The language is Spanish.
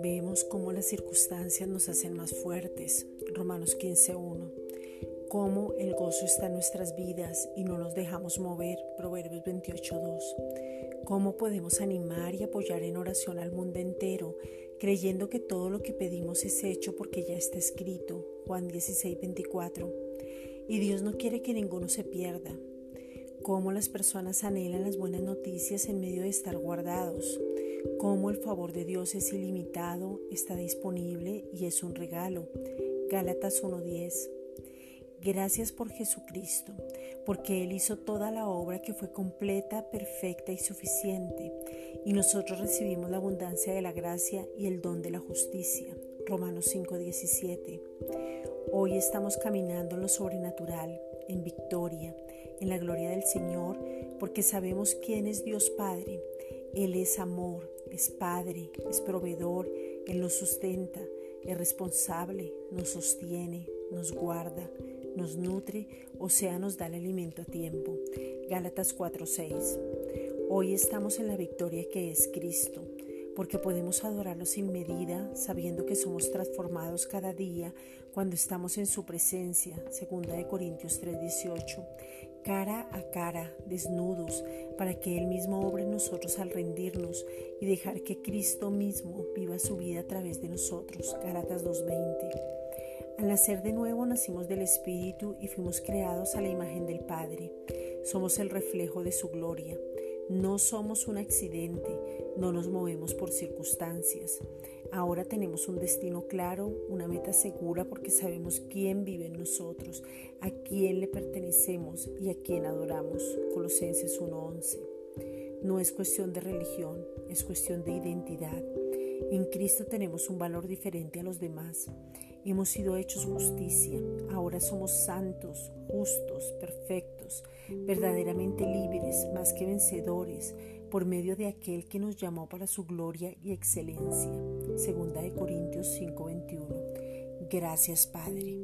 Vemos cómo las circunstancias nos hacen más fuertes. Romanos 15.1. Cómo el gozo está en nuestras vidas y no nos dejamos mover. Proverbios 28.2. Cómo podemos animar y apoyar en oración al mundo entero, creyendo que todo lo que pedimos es hecho porque ya está escrito. Juan 16.24. Y Dios no quiere que ninguno se pierda. Cómo las personas anhelan las buenas noticias en medio de estar guardados cómo el favor de Dios es ilimitado, está disponible y es un regalo. Gálatas 1.10. Gracias por Jesucristo, porque Él hizo toda la obra que fue completa, perfecta y suficiente, y nosotros recibimos la abundancia de la gracia y el don de la justicia. Romanos 5:17. Hoy estamos caminando en lo sobrenatural, en victoria, en la gloria del Señor, porque sabemos quién es Dios Padre él es amor, es Padre, es proveedor, Él nos sustenta, es responsable, nos sostiene, nos guarda, nos nutre, o sea, nos da el alimento a tiempo. Gálatas 4:6. Hoy estamos en la victoria que es Cristo, porque podemos adorarlo sin medida, sabiendo que somos transformados cada día cuando estamos en su presencia. Segunda de Corintios 3:18 cara a cara, desnudos, para que Él mismo obre en nosotros al rendirnos y dejar que Cristo mismo viva su vida a través de nosotros. Galatas 2.20. Al nacer de nuevo nacimos del Espíritu y fuimos creados a la imagen del Padre. Somos el reflejo de su gloria. No somos un accidente, no nos movemos por circunstancias. Ahora tenemos un destino claro, una meta segura porque sabemos quién vive en nosotros, a quién le pertenecemos y a quién adoramos. Colosenses 1:11. No es cuestión de religión, es cuestión de identidad. En Cristo tenemos un valor diferente a los demás. Hemos sido hechos justicia. Ahora somos santos, justos, perfectos, verdaderamente libres, más que vencedores, por medio de aquel que nos llamó para su gloria y excelencia. Segunda de Corintios 5:21. Gracias, Padre.